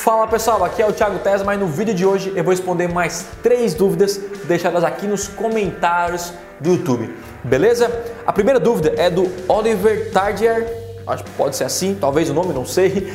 Fala pessoal, aqui é o Thiago Tesma e no vídeo de hoje eu vou responder mais três dúvidas deixadas aqui nos comentários do YouTube, beleza? A primeira dúvida é do Oliver Tardier, acho que pode ser assim, talvez o nome, não sei.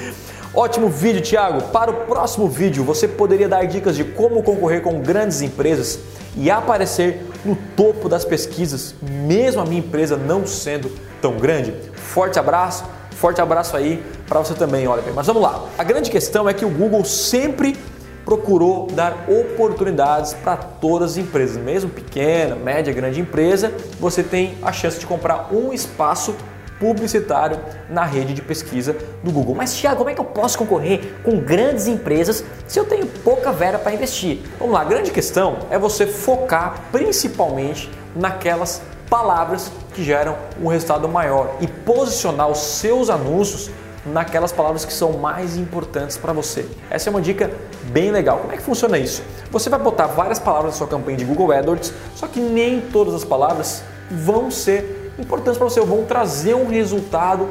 Ótimo vídeo, Thiago. Para o próximo vídeo, você poderia dar dicas de como concorrer com grandes empresas e aparecer no topo das pesquisas, mesmo a minha empresa não sendo tão grande? Forte abraço, forte abraço aí para você também, olha. Mas vamos lá. A grande questão é que o Google sempre procurou dar oportunidades para todas as empresas, mesmo pequena, média, grande empresa, você tem a chance de comprar um espaço publicitário na rede de pesquisa do Google. Mas, Thiago, como é que eu posso concorrer com grandes empresas se eu tenho pouca vera para investir? Vamos lá, a grande questão é você focar principalmente naquelas palavras que geram um resultado maior e posicionar os seus anúncios naquelas palavras que são mais importantes para você. Essa é uma dica bem legal. Como é que funciona isso? Você vai botar várias palavras na sua campanha de Google AdWords, só que nem todas as palavras vão ser importantes para você, vão trazer um resultado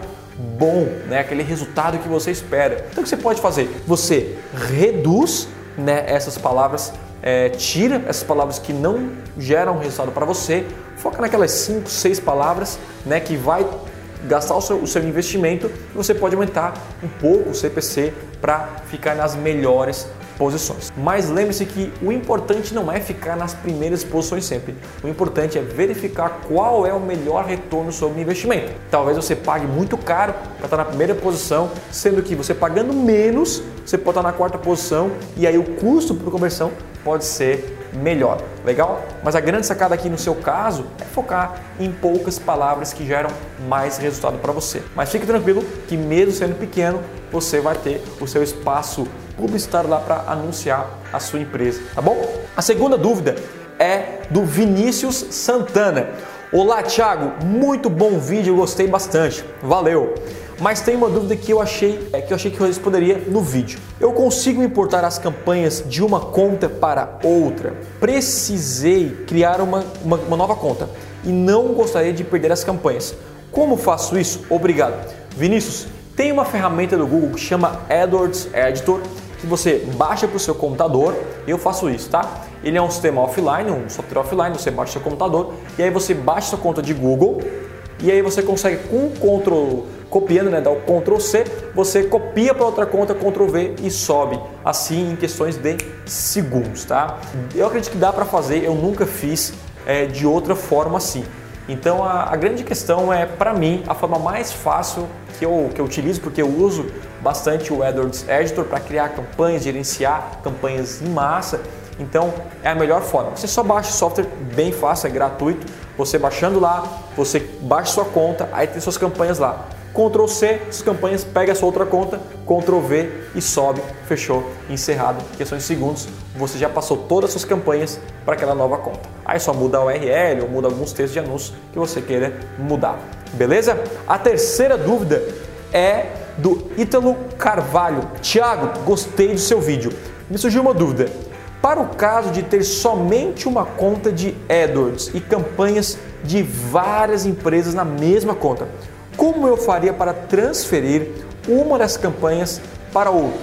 bom, né? aquele resultado que você espera. Então o que você pode fazer? Você reduz né, essas palavras, é, tira essas palavras que não geram resultado para você, foca naquelas 5, 6 palavras né, que vai gastar o seu, o seu investimento você pode aumentar um pouco o CPC para ficar nas melhores posições. Mas lembre-se que o importante não é ficar nas primeiras posições sempre. O importante é verificar qual é o melhor retorno sobre o investimento. Talvez você pague muito caro para estar na primeira posição, sendo que você pagando menos, você pode estar na quarta posição e aí o custo por conversão pode ser melhor. Legal? Mas a grande sacada aqui no seu caso é focar em poucas palavras que geram mais resultado para você. Mas fique tranquilo que mesmo sendo pequeno, você vai ter o seu espaço publicitário lá para anunciar a sua empresa, tá bom? A segunda dúvida é do Vinícius Santana. Olá, Thiago, muito bom vídeo, gostei bastante. Valeu. Mas tem uma dúvida que eu achei, é que eu achei que eu responderia no vídeo. Eu consigo importar as campanhas de uma conta para outra? Precisei criar uma, uma, uma nova conta e não gostaria de perder as campanhas. Como faço isso? Obrigado. Vinícius, tem uma ferramenta do Google que chama AdWords Editor que você baixa para o seu computador. Eu faço isso, tá? Ele é um sistema offline, um software offline, você baixa o seu computador e aí você baixa sua conta de Google e aí você consegue com Ctrl copiando, né, dá o Ctrl C, você copia para outra conta, Ctrl V e sobe, assim em questões de segundos, tá? Eu acredito que dá para fazer, eu nunca fiz é, de outra forma assim. Então a, a grande questão é, para mim, a forma mais fácil que eu, que eu utilizo, porque eu uso bastante o AdWords Editor para criar campanhas, gerenciar campanhas em massa. Então é a melhor forma. Você só baixa o software bem fácil, é gratuito. Você baixando lá, você baixa sua conta, aí tem suas campanhas lá. Ctrl C, as campanhas, pega a sua outra conta, Ctrl V e sobe, fechou, encerrado. Em questões de segundos, você já passou todas as suas campanhas para aquela nova conta. Aí só muda a URL ou muda alguns textos de anúncio que você queira mudar. Beleza? A terceira dúvida é do Ítalo Carvalho. Tiago, gostei do seu vídeo. Me surgiu uma dúvida. Para o caso de ter somente uma conta de AdWords e campanhas de várias empresas na mesma conta, como eu faria para transferir uma das campanhas para outra,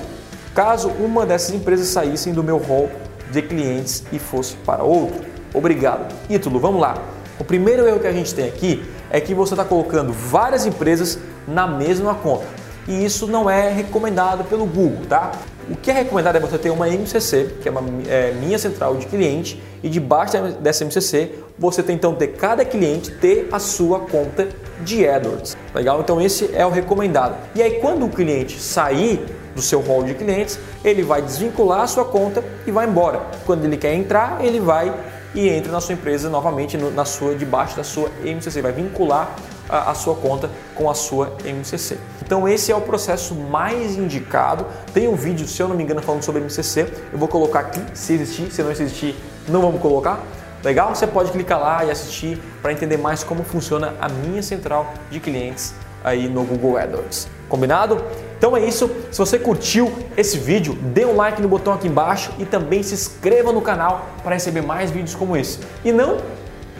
caso uma dessas empresas saíssem do meu rol de clientes e fosse para outro? Obrigado. Ítalo, vamos lá. O primeiro erro que a gente tem aqui é que você está colocando várias empresas na mesma conta. E isso não é recomendado pelo Google, tá? O que é recomendado é você ter uma MCC, que é uma é, minha central de cliente, e debaixo dessa MCC você tem então ter cada cliente ter a sua conta de AdWords. Legal? Então esse é o recomendado. E aí quando o cliente sair do seu rol de clientes, ele vai desvincular a sua conta e vai embora. Quando ele quer entrar, ele vai e entra na sua empresa novamente na sua debaixo da sua MCC, vai vincular a, sua conta com a sua MCC. Então esse é o processo mais indicado. Tem um vídeo, se eu não me engano, falando sobre MCC. Eu vou colocar aqui, se existir, se não existir, não vamos colocar. Legal? Você pode clicar lá e assistir para entender mais como funciona a minha central de clientes aí no Google AdWords. Combinado? Então é isso. Se você curtiu esse vídeo, dê um like no botão aqui embaixo e também se inscreva no canal para receber mais vídeos como esse. E não,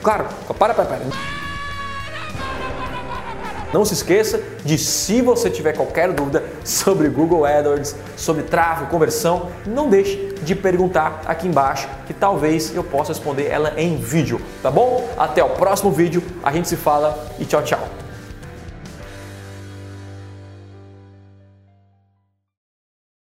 claro, para, para, para. Não se esqueça de se você tiver qualquer dúvida sobre Google AdWords, sobre tráfego, conversão, não deixe de perguntar aqui embaixo que talvez eu possa responder ela em vídeo, tá bom? Até o próximo vídeo, a gente se fala e tchau, tchau.